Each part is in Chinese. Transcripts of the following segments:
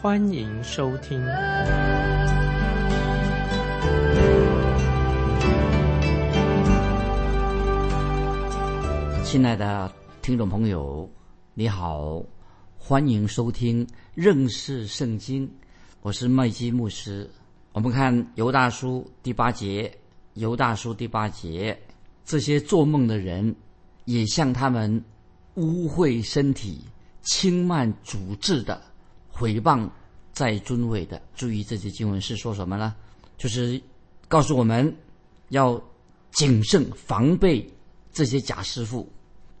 欢迎收听。亲爱的听众朋友，你好，欢迎收听认识圣经，我是麦基牧师。我们看犹大书第八节，犹大书第八节。这些做梦的人，也向他们污秽身体、轻慢主治的毁谤在尊位的。注意，这些经文是说什么呢？就是告诉我们要谨慎防备这些假师傅。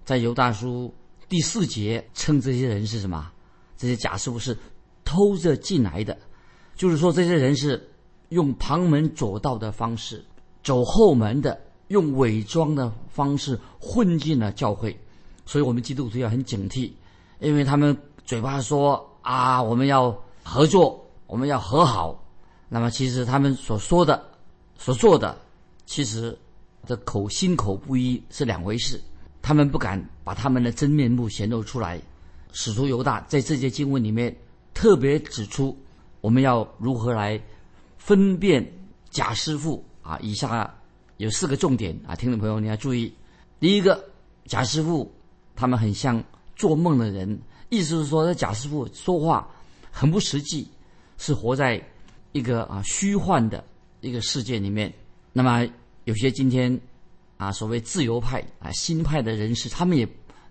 在犹大书第四节称这些人是什么？这些假师傅是偷着进来的，就是说这些人是用旁门左道的方式走后门的。用伪装的方式混进了教会，所以我们基督徒要很警惕，因为他们嘴巴说啊，我们要合作，我们要和好，那么其实他们所说的、所做的，其实的口心口不一是两回事。他们不敢把他们的真面目显露出来。使徒犹大在这节经文里面特别指出，我们要如何来分辨假师傅啊？以下。有四个重点啊，听众朋友你要注意。第一个，贾师傅他们很像做梦的人，意思是说，这贾师傅说话很不实际，是活在一个啊虚幻的一个世界里面。那么有些今天啊所谓自由派啊新派的人士，他们也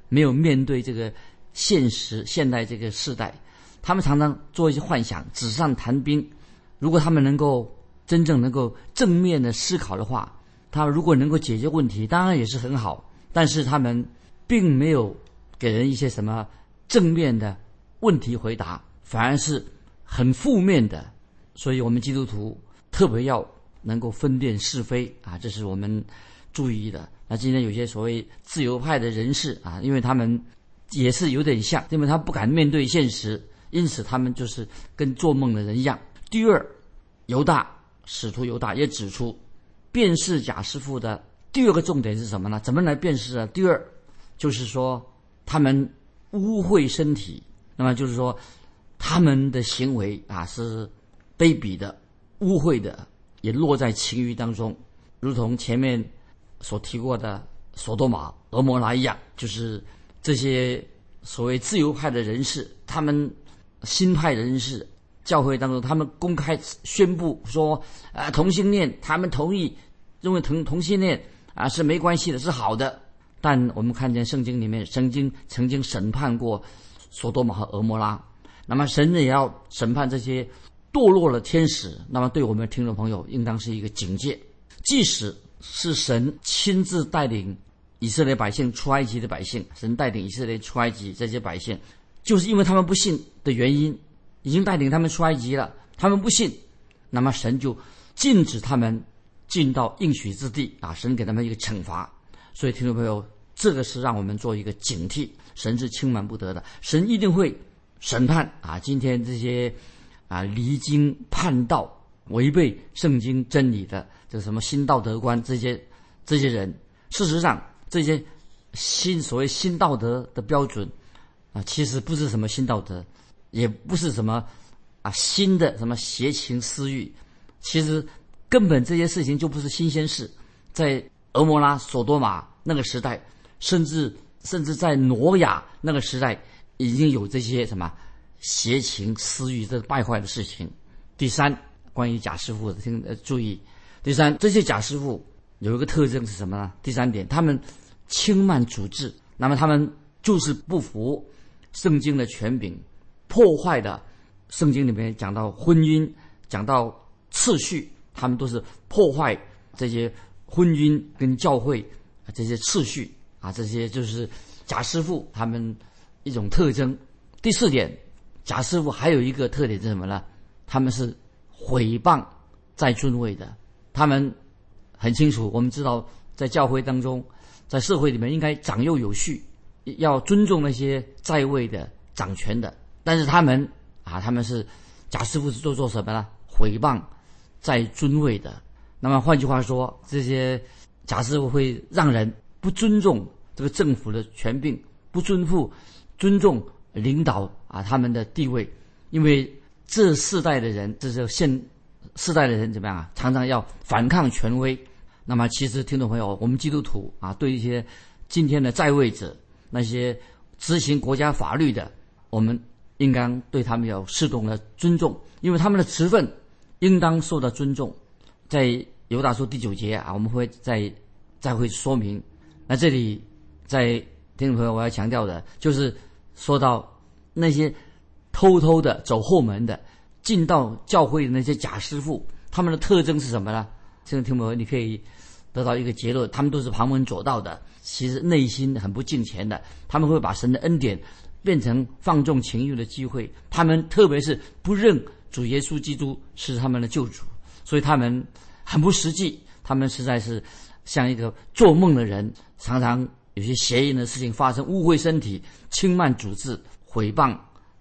没有面对这个现实现代这个时代，他们常常做一些幻想，纸上谈兵。如果他们能够真正能够正面的思考的话，他如果能够解决问题，当然也是很好。但是他们并没有给人一些什么正面的问题回答，反而是很负面的。所以我们基督徒特别要能够分辨是非啊，这是我们注意的。那今天有些所谓自由派的人士啊，因为他们也是有点像，因为他不敢面对现实，因此他们就是跟做梦的人一样。第二，犹大使徒犹大也指出。辨识假师傅的第二个重点是什么呢？怎么来辨识啊？第二，就是说他们污秽身体，那么就是说他们的行为啊是卑鄙的、污秽的，也落在情欲当中，如同前面所提过的索多玛、俄摩拉一样，就是这些所谓自由派的人士，他们新派人士，教会当中，他们公开宣布说，啊，同性恋，他们同意。认为同同性恋啊是没关系的，是好的。但我们看见圣经里面曾经曾经审判过索多玛和俄摩拉，那么神也要审判这些堕落的天使。那么对我们听众朋友，应当是一个警戒。即使是神亲自带领以色列百姓出埃及的百姓，神带领以色列出埃及这些百姓，就是因为他们不信的原因，已经带领他们出埃及了，他们不信，那么神就禁止他们。进到应许之地啊，神给他们一个惩罚，所以听众朋友，这个是让我们做一个警惕，神是轻慢不得的，神一定会审判啊！今天这些啊离经叛道、违背圣经真理的这什么新道德观这些这些人，事实上这些新所谓新道德的标准啊，其实不是什么新道德，也不是什么啊新的什么邪情私欲，其实。根本这些事情就不是新鲜事，在俄摩拉、索多玛那个时代，甚至甚至在挪亚那个时代，已经有这些什么邪情私欲、这败坏的事情。第三，关于假师傅的，听呃注意，第三，这些假师傅有一个特征是什么呢？第三点，他们轻慢主治，那么他们就是不服圣经的权柄，破坏的圣经里面讲到婚姻，讲到次序。他们都是破坏这些婚姻跟教会这些次序啊，这些就是贾师傅他们一种特征。第四点，贾师傅还有一个特点是什么呢？他们是毁谤在尊位的。他们很清楚，我们知道在教会当中，在社会里面应该长幼有序，要尊重那些在位的掌权的。但是他们啊，他们是贾师傅是做做什么呢？毁谤在尊位的。那么换句话说，这些假设会让人不尊重这个政府的权柄，不尊负尊重领导啊他们的地位，因为这世代的人，这是现世代的人怎么样啊？常常要反抗权威。那么其实听众朋友，我们基督徒啊，对一些今天的在位者，那些执行国家法律的，我们应当对他们有适当的尊重，因为他们的职分应当受到尊重。在犹大书第九节啊，我们会再再会说明。那这里在听众朋友，我要强调的就是说到那些偷偷的走后门的进到教会的那些假师傅，他们的特征是什么呢？现在听众朋友，你可以得到一个结论：他们都是旁门左道的，其实内心很不敬虔的。他们会把神的恩典变成放纵情欲的机会。他们特别是不认主耶稣基督是他们的救主。所以他们很不实际，他们实在是像一个做梦的人，常常有些邪淫的事情发生，污秽身体、轻慢主治、毁谤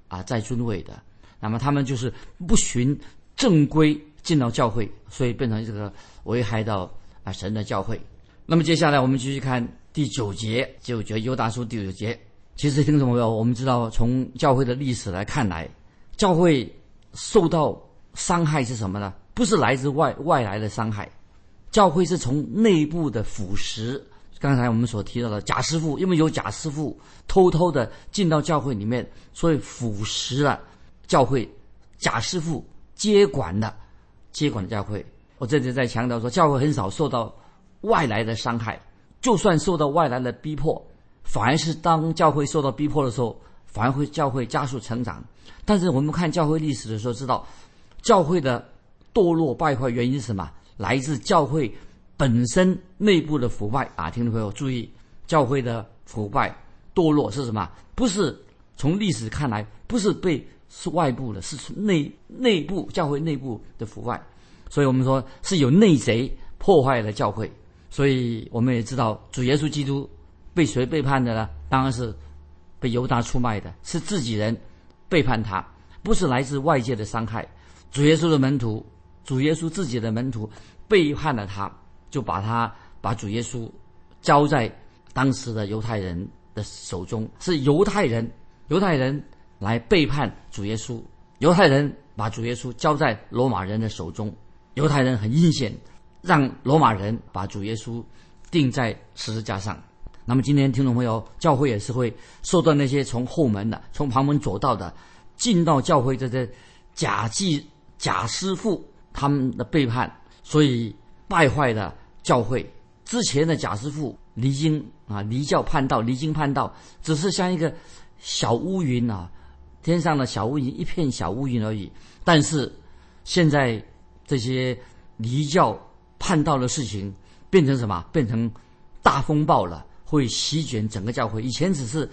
啊，在尊位的。那么他们就是不循正规进到教会，所以变成这个危害到啊神的教会。那么接下来我们继续看第九节，九节犹大书第九节。其实听众朋友，我们知道从教会的历史来看来，教会受到伤害是什么呢？不是来自外外来的伤害，教会是从内部的腐蚀。刚才我们所提到的假师傅，因为有假师傅偷偷的进到教会里面，所以腐蚀了教会。假师傅接管的，接管的教会。我这里在强调说，教会很少受到外来的伤害，就算受到外来的逼迫，反而是当教会受到逼迫的时候，反而会教会加速成长。但是我们看教会历史的时候，知道教会的。堕落败坏原因是什么？来自教会本身内部的腐败啊！听众朋友注意，教会的腐败堕落是什么？不是从历史看来，不是被是外部的，是从内内部教会内部的腐败。所以我们说是有内贼破坏了教会。所以我们也知道，主耶稣基督被谁背叛的呢？当然是被犹大出卖的，是自己人背叛他，不是来自外界的伤害。主耶稣的门徒。主耶稣自己的门徒背叛了他，就把他把主耶稣交在当时的犹太人的手中，是犹太人犹太人来背叛主耶稣，犹太人把主耶稣交在罗马人的手中，犹太人很阴险，让罗马人把主耶稣钉在十字架上。那么今天听众朋友，教会也是会受到那些从后门的、从旁门左道的进到教会这些假祭假师傅。他们的背叛，所以败坏了教会。之前的贾师傅离经啊，离教叛道，离经叛道，只是像一个小乌云啊，天上的小乌云，一片小乌云而已。但是现在这些离教叛道的事情变成什么？变成大风暴了，会席卷整个教会。以前只是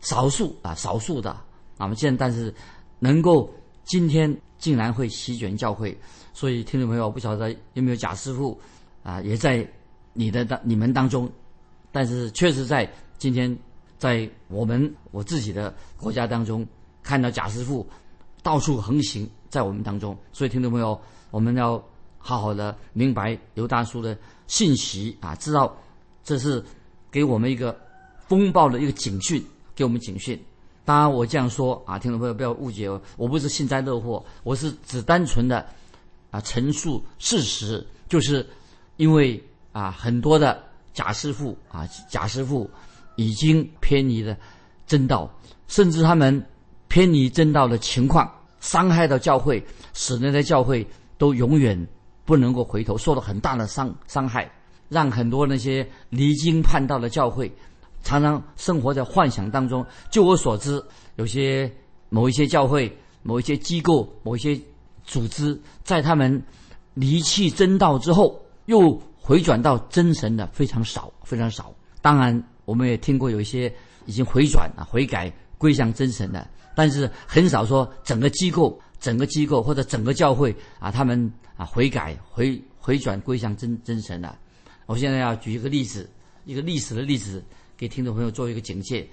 少数啊，少数的啊，现在但是能够今天竟然会席卷教会。所以，听众朋友，不晓得有没有贾师傅啊，也在你的当你们当中，但是确实在今天，在我们我自己的国家当中，看到贾师傅到处横行在我们当中。所以，听众朋友，我们要好好的明白刘大叔的信息啊，知道这是给我们一个风暴的一个警讯，给我们警讯。当然，我这样说啊，听众朋友不要误解，我不是幸灾乐祸，我是只单纯的。啊，陈述事实，就是因为啊，很多的假师傅啊，假师傅已经偏离了正道，甚至他们偏离正道的情况，伤害到教会，使那些教会都永远不能够回头，受到很大的伤伤害，让很多那些离经叛道的教会常常生活在幻想当中。就我所知，有些某一些教会、某一些机构、某一些。组织在他们离弃真道之后，又回转到真神的非常少，非常少。当然，我们也听过有一些已经回转啊、悔改归向真神的，但是很少说整个机构整个机构或者整个教会啊，他们啊悔改回回转归向真真神了。我现在要举一个例子，一个历史的例子，给听众朋友做一个警戒。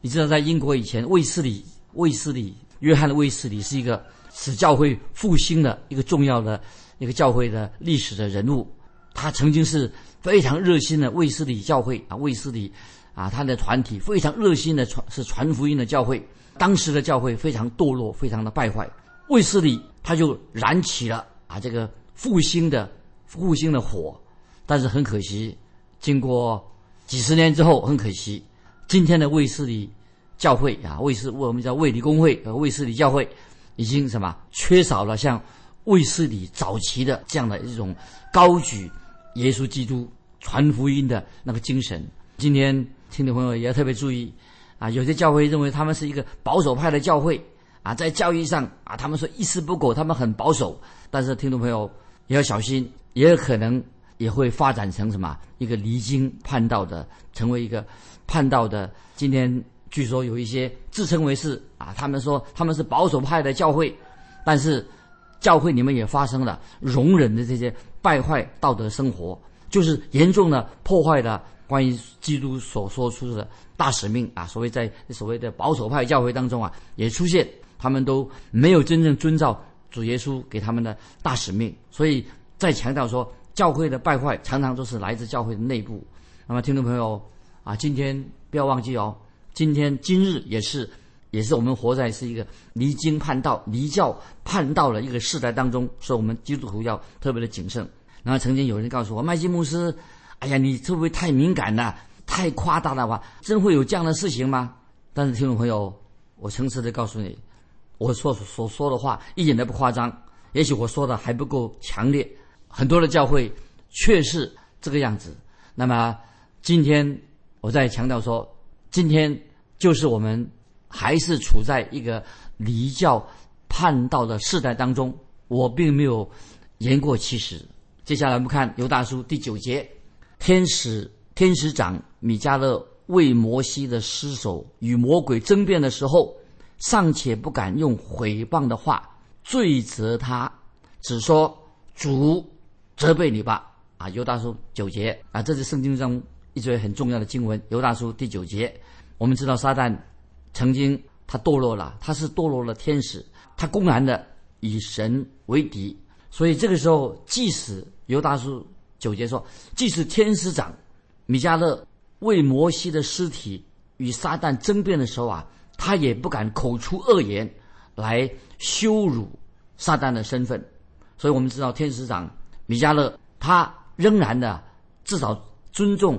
你知道，在英国以前，卫斯理卫斯理约翰的卫斯理是一个使教会复兴的一个重要的一个教会的历史的人物。他曾经是非常热心的卫斯理教会啊，卫斯理啊，他的团体非常热心的传是传福音的教会。当时的教会非常堕落，非常的败坏。卫斯理他就燃起了啊这个复兴的复兴的火，但是很可惜，经过几十年之后，很可惜，今天的卫斯理教会啊，卫斯我们叫卫理公会和卫斯理教会，已经什么缺少了像卫斯理早期的这样的一种高举耶稣基督传福音的那个精神。今天听众朋友也要特别注意。啊，有些教会认为他们是一个保守派的教会啊，在教义上啊，他们说一丝不苟，他们很保守。但是听众朋友也要小心，也有可能也会发展成什么一个离经叛道的，成为一个叛道的。今天据说有一些自称为是啊，他们说他们是保守派的教会，但是教会里面也发生了容忍的这些败坏道德生活，就是严重的破坏了关于基督所说出的。大使命啊，所谓在所谓的保守派教会当中啊，也出现他们都没有真正遵照主耶稣给他们的大使命，所以再强调说，教会的败坏常常都是来自教会的内部。那么，听众朋友啊，今天不要忘记哦，今天今日也是也是我们活在是一个离经叛道、离教叛道的一个时代当中，所以我们基督徒要特别的谨慎。然后曾经有人告诉我，麦基牧师，哎呀，你会不会太敏感了？太夸大的话，真会有这样的事情吗？但是听众朋友，我诚实的告诉你，我所所说的话一点都不夸张。也许我说的还不够强烈，很多的教会却是这个样子。那么今天我再强调说，今天就是我们还是处在一个离教叛道的世代当中。我并没有言过其实。接下来我们看犹大书第九节，天使。天使长米迦勒为摩西的尸首与魔鬼争辩的时候，尚且不敢用毁谤的话罪责他，只说主责备你吧。啊，犹大书九节啊，这是圣经中一节很重要的经文。犹大书第九节，我们知道撒旦曾经他堕落了，他是堕落了天使，他公然的以神为敌。所以这个时候，即使犹大书九节说，即使天使长。米迦勒为摩西的尸体与撒旦争辩的时候啊，他也不敢口出恶言来羞辱撒旦的身份，所以我们知道天使长米迦勒他仍然的至少尊重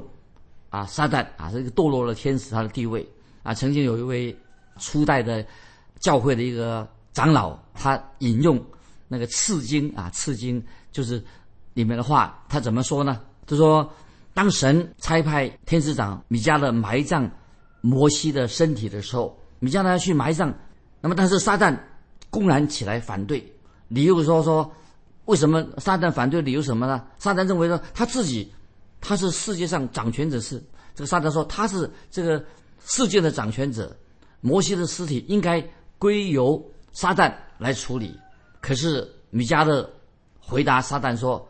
啊撒旦啊这个堕落的天使他的地位啊。曾经有一位初代的教会的一个长老，他引用那个次经啊次经就是里面的话，他怎么说呢？他说。当神差派天使长米迦勒埋葬摩西的身体的时候，米迦勒要去埋葬，那么但是撒旦公然起来反对，理由说说为什么撒旦反对？理由什么呢？撒旦认为说他自己他是世界上掌权者，是这个撒旦说他是这个世界的掌权者，摩西的尸体应该归由撒旦来处理。可是米迦勒回答撒旦说：“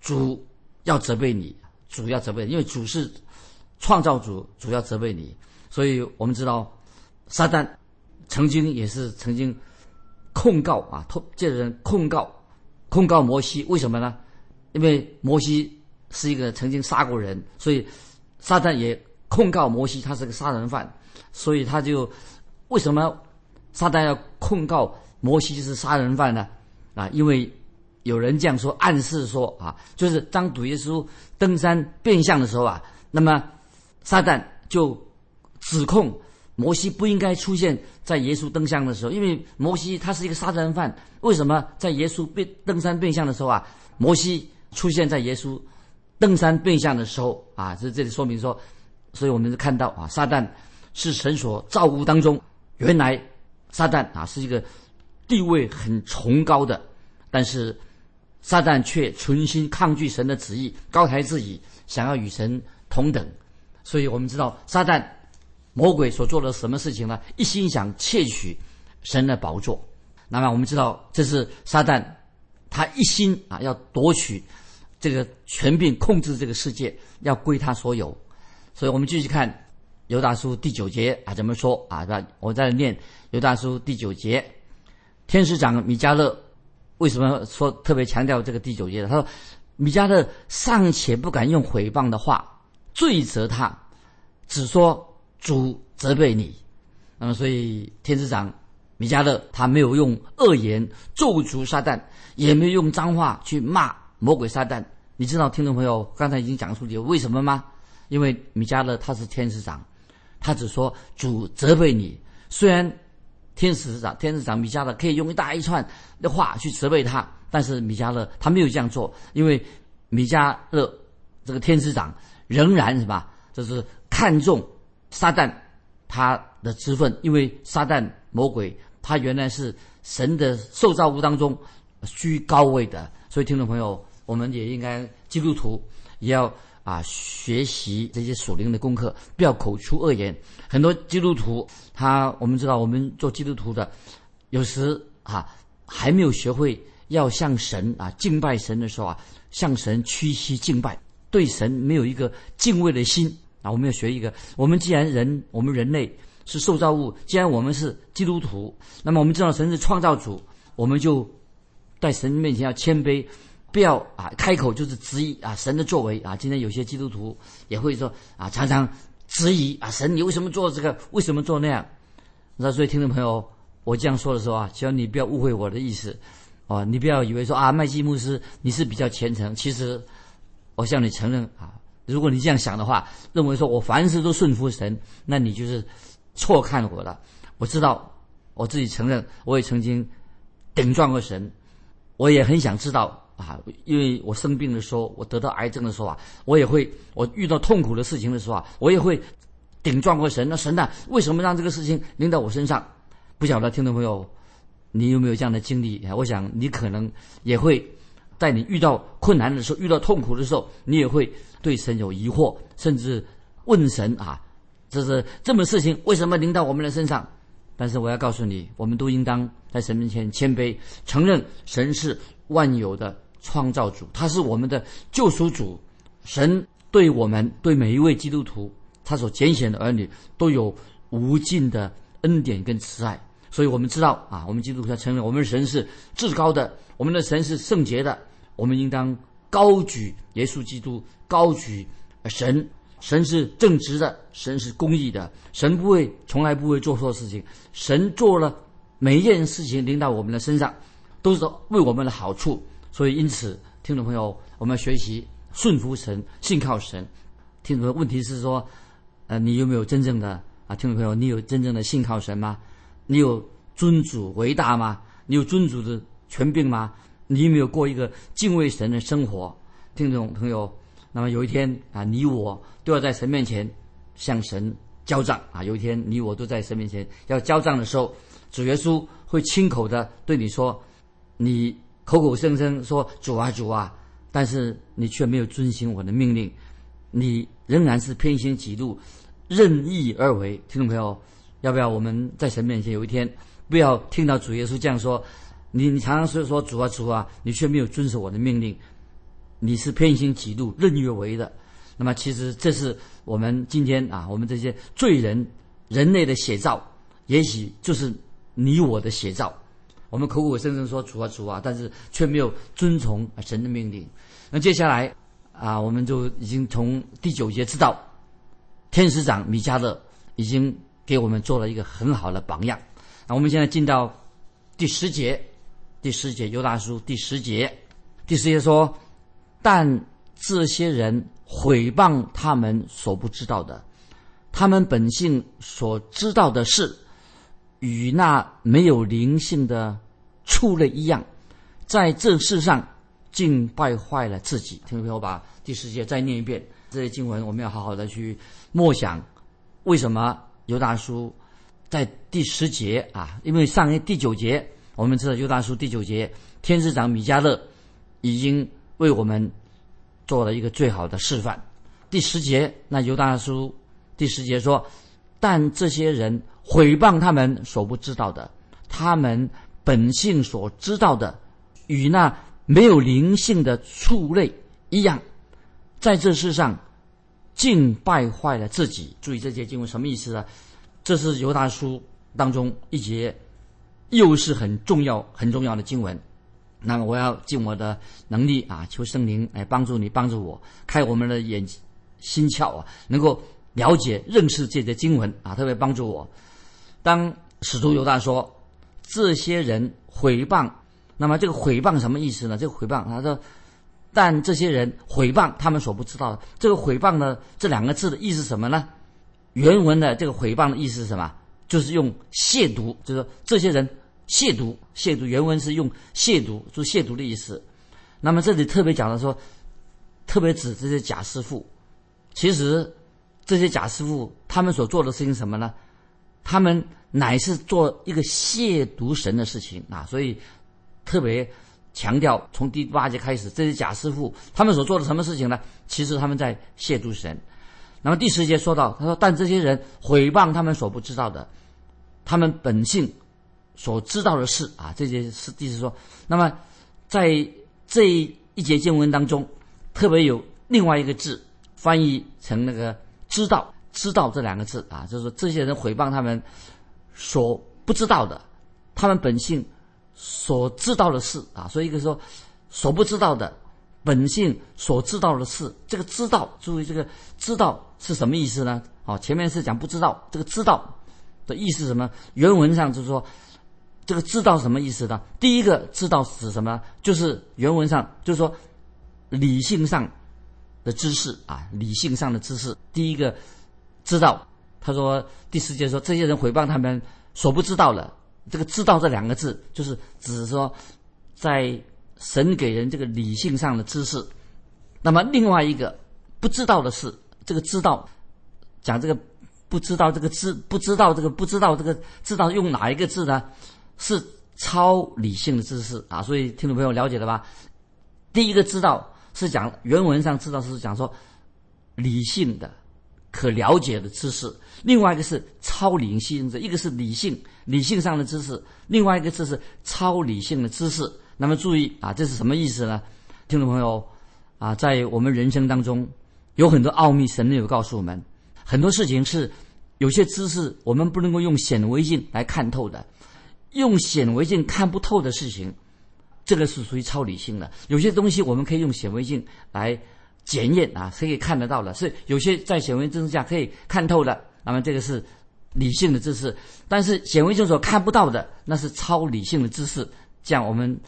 主要责备你。”主要责备，因为主是创造主，主要责备你。所以我们知道，撒旦曾经也是曾经控告啊，借人控告控告摩西，为什么呢？因为摩西是一个曾经杀过人，所以撒旦也控告摩西，他是个杀人犯。所以他就为什么撒旦要控告摩西是杀人犯呢？啊，因为。有人这样说，暗示说啊，就是当主耶稣登山变相的时候啊，那么撒旦就指控摩西不应该出现在耶稣登山的时候，因为摩西他是一个杀人犯，为什么在耶稣变登山变相的时候啊，摩西出现在耶稣登山变相的时候啊？这这里说明说，所以我们就看到啊，撒旦是神所造物当中，原来撒旦啊是一个地位很崇高的，但是。撒旦却存心抗拒神的旨意，高抬自己，想要与神同等。所以我们知道，撒旦魔鬼所做的什么事情呢？一心想窃取神的宝座。那么我们知道，这是撒旦他一心啊要夺取这个权柄，控制这个世界，要归他所有。所以我们继续看犹大书第九节啊，怎么说啊？是吧？我在念犹大书第九节，天使长米迦勒为什么说特别强调这个第九节呢？他说，米迦勒尚且不敢用毁谤的话罪责他，只说主责备你。那么，所以天使长米迦勒他没有用恶言咒诅撒旦，也没有用脏话去骂魔鬼撒旦。你知道，听众朋友刚才已经讲出理由为什么吗？因为米迦勒他是天使长，他只说主责备你。虽然天使长天使长米迦勒可以用一大一串的话去责备他，但是米迦勒他没有这样做，因为米迦勒这个天使长仍然是吧，就是看重撒旦他的之分，因为撒旦魔鬼他原来是神的受造物当中居高位的，所以听众朋友，我们也应该基督徒也要。啊，学习这些属灵的功课，不要口出恶言。很多基督徒，他我们知道，我们做基督徒的，有时啊还没有学会要向神啊敬拜神的时候啊，向神屈膝敬拜，对神没有一个敬畏的心啊。我们要学一个，我们既然人，我们人类是受造物，既然我们是基督徒，那么我们知道神是创造主，我们就在神面前要谦卑。不要啊，开口就是质疑啊神的作为啊。今天有些基督徒也会说啊，常常质疑啊神，你为什么做这个？为什么做那样？那所以听众朋友，我这样说的时候啊，希望你不要误会我的意思哦。你不要以为说啊，麦基牧师你是比较虔诚。其实我向你承认啊，如果你这样想的话，认为说我凡事都顺服神，那你就是错看我了。我知道我自己承认，我也曾经顶撞过神，我也很想知道。啊，因为我生病的时候，我得到癌症的时候啊，我也会，我遇到痛苦的事情的时候啊，我也会顶撞过神。那神呢，为什么让这个事情临到我身上？不晓得听众朋友，你有没有这样的经历？我想你可能也会在你遇到困难的时候、遇到痛苦的时候，你也会对神有疑惑，甚至问神啊，这是这么事情为什么临到我们的身上？但是我要告诉你，我们都应当在神面前谦卑，承认神是万有的。创造主，他是我们的救赎主，神对我们对每一位基督徒，他所拣选的儿女都有无尽的恩典跟慈爱，所以我们知道啊，我们基督徒要承认，我们的神是至高的，我们的神是圣洁的，我们应当高举耶稣基督，高举神，神是正直的，神是公义的，神不会从来不会做错事情，神做了每一件事情临到我们的身上，都是为我们的好处。所以，因此，听众朋友，我们要学习顺服神、信靠神。听众朋友，问题是说，呃，你有没有真正的啊？听众朋友，你有真正的信靠神吗？你有尊主为大吗？你有尊主的权柄吗？你有没有过一个敬畏神的生活？听众朋友，那么有一天啊，你我都要在神面前向神交账啊。有一天，你我都在神面前要交账的时候，主耶稣会亲口的对你说：“你。”口口声声说主啊主啊，但是你却没有遵行我的命令，你仍然是偏心己路，任意而为。听众朋友，要不要我们在神面前有一天不要听到主耶稣这样说？你你常常是说主啊主啊，你却没有遵守我的命令，你是偏心嫉妒，任意为的。那么其实这是我们今天啊，我们这些罪人人类的写照，也许就是你我的写照。我们口口声声说主啊主啊，但是却没有遵从神的命令。那接下来啊，我们就已经从第九节知道，天使长米迦勒已经给我们做了一个很好的榜样。那我们现在进到第十节，第十节犹大书第十节，第十节说：但这些人毁谤他们所不知道的，他们本性所知道的事。与那没有灵性的畜类一样，在这世上竟败坏了自己。听众朋友，把第十节再念一遍。这些经文我们要好好的去默想。为什么犹大书在第十节啊？因为上一第九节，我们知道犹大书第九节，天使长米迦勒已经为我们做了一个最好的示范。第十节，那犹大书第十节说，但这些人。毁谤他们所不知道的，他们本性所知道的，与那没有灵性的畜类一样，在这世上竟败坏了自己。注意这节经文什么意思呢？这是犹大书当中一节，又是很重要、很重要的经文。那么我要尽我的能力啊，求圣灵来帮助你，帮助我开我们的眼心窍啊，能够了解、认识这些经文啊，特别帮助我。当使徒犹大说这些人毁谤，那么这个毁谤什么意思呢？这个毁谤，他说，但这些人毁谤他们所不知道的，这个毁谤呢，这两个字的意思什么呢？原文的这个毁谤的意思是什么？就是用亵渎，就是说这些人。亵渎，亵渎原文是用亵渎，就亵渎的意思。那么这里特别讲的说，特别指这些假师傅。其实这些假师傅他们所做的事情什么呢？他们乃是做一个亵渎神的事情啊！所以特别强调，从第八节开始，这些假师傅他们所做的什么事情呢？其实他们在亵渎神。那么第十节说到，他说：“但这些人毁谤他们所不知道的，他们本性。”所知道的事啊，这些是意思说，那么在这一节经文当中，特别有另外一个字翻译成那个“知道”，“知道”这两个字啊，就是说这些人毁谤他们所不知道的，他们本性所知道的事啊，所以一个说所不知道的本性所知道的事，这个“知道”注意这个“知道”是什么意思呢？哦，前面是讲不知道，这个“知道”的意思什么？原文上就是说。这个知道什么意思呢？第一个知道指什么？就是原文上就是说，理性上的知识啊，理性上的知识。第一个知道，他说第四节说这些人诽谤他们所不知道的，这个“知道”这两个字就是指说，在神给人这个理性上的知识。那么另外一个不知道的是，这个知道讲这个不知道这个知不知道这个不知道这个知道用哪一个字呢？是超理性的知识啊，所以听众朋友了解了吧？第一个知道是讲原文上知道是讲说理性的、可了解的知识，另外一个是超理性的，一个是理性理性上的知识，另外一个字是超理性的知识。那么注意啊，这是什么意思呢？听众朋友啊，在我们人生当中有很多奥秘，神有告诉我们很多事情是有些知识我们不能够用显微镜来看透的。用显微镜看不透的事情，这个是属于超理性的。有些东西我们可以用显微镜来检验啊，可以看得到的。是有些在显微镜下可以看透的，那么这个是理性的知识。但是显微镜所看不到的，那是超理性的知识。这样我们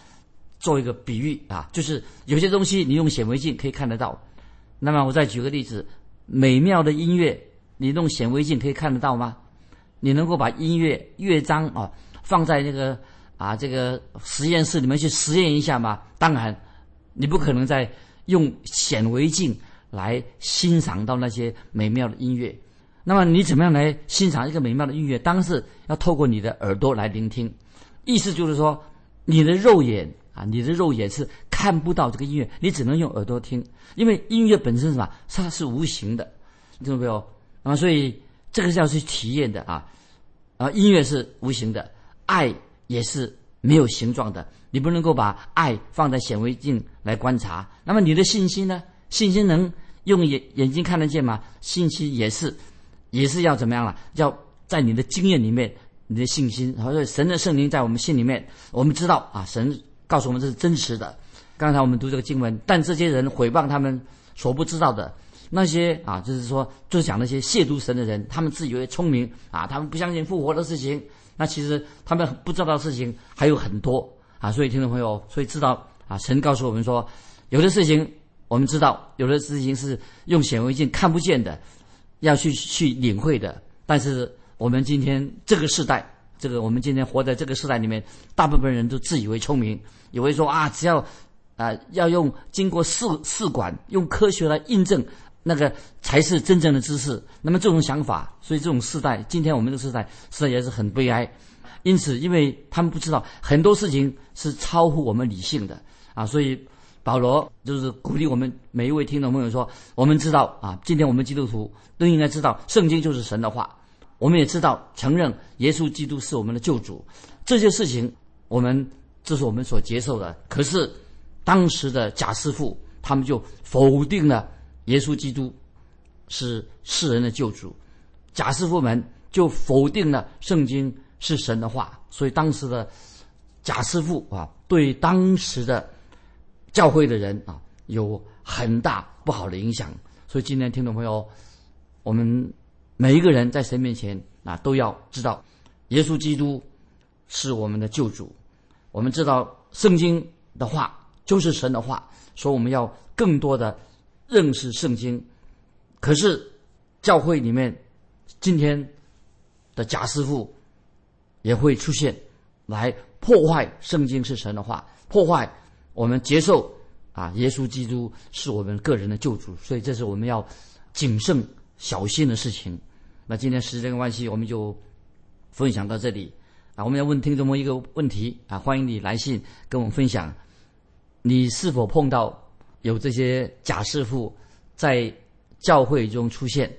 做一个比喻啊，就是有些东西你用显微镜可以看得到。那么我再举个例子，美妙的音乐，你用显微镜可以看得到吗？你能够把音乐乐章啊？放在那个啊，这个实验室里面去实验一下嘛？当然，你不可能在用显微镜来欣赏到那些美妙的音乐。那么你怎么样来欣赏一个美妙的音乐？当然是要透过你的耳朵来聆听。意思就是说，你的肉眼啊，你的肉眼是看不到这个音乐，你只能用耳朵听，因为音乐本身什么？它是无形的，听懂没有？啊，所以这个是要去体验的啊，啊，音乐是无形的。爱也是没有形状的，你不能够把爱放在显微镜来观察。那么你的信心呢？信心能用眼眼睛看得见吗？信心也是，也是要怎么样了？要在你的经验里面，你的信心，然后神的圣灵在我们心里面，我们知道啊，神告诉我们这是真实的。刚才我们读这个经文，但这些人毁谤他们所不知道的那些啊，就是说，就是讲那些亵渎神的人，他们自以为聪明啊，他们不相信复活的事情。那其实他们不知道的事情还有很多啊，所以听众朋友，所以知道啊，神告诉我们说，有的事情我们知道，有的事情是用显微镜看不见的，要去去领会的。但是我们今天这个时代，这个我们今天活在这个时代里面，大部分人都自以为聪明，以为说啊，只要啊要用经过试试管，用科学来印证。那个才是真正的知识。那么这种想法，所以这种时代，今天我们这个时代，实在也是很悲哀。因此，因为他们不知道很多事情是超乎我们理性的啊，所以保罗就是鼓励我们每一位听众朋友说：我们知道啊，今天我们基督徒都应该知道，圣经就是神的话。我们也知道，承认耶稣基督是我们的救主。这些事情，我们这是我们所接受的。可是当时的假师傅，他们就否定了耶稣基督是世人的救主，假师傅们就否定了圣经是神的话。所以当时的假师傅啊，对当时的教会的人啊，有很大不好的影响。所以今天听众朋友，我们每一个人在神面前啊，都要知道，耶稣基督是我们的救主。我们知道圣经的话就是神的话，所以我们要更多的认识圣经。可是教会里面今天的假师傅也会出现，来破坏圣经是神的话，破坏我们接受啊，耶稣基督是我们个人的救主。所以这是我们要谨慎小心的事情。那今天时间关系，我们就分享到这里。啊，我们要问听众们一个问题啊，欢迎你来信跟我们分享，你是否碰到有这些假师傅在教会中出现？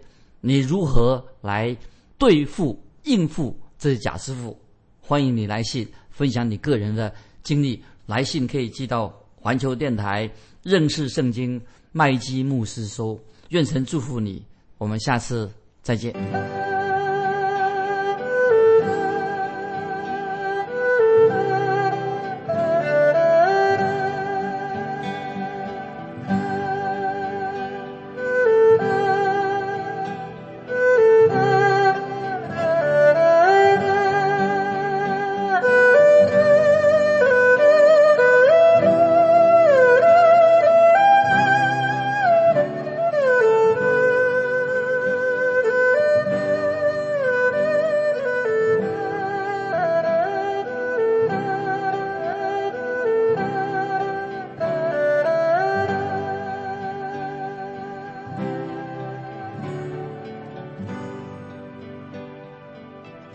你如何来对付、应付这些假师傅？欢迎你来信分享你个人的经历，来信可以寄到环球电台认识圣经麦基牧师收。愿神祝福你，我们下次再见。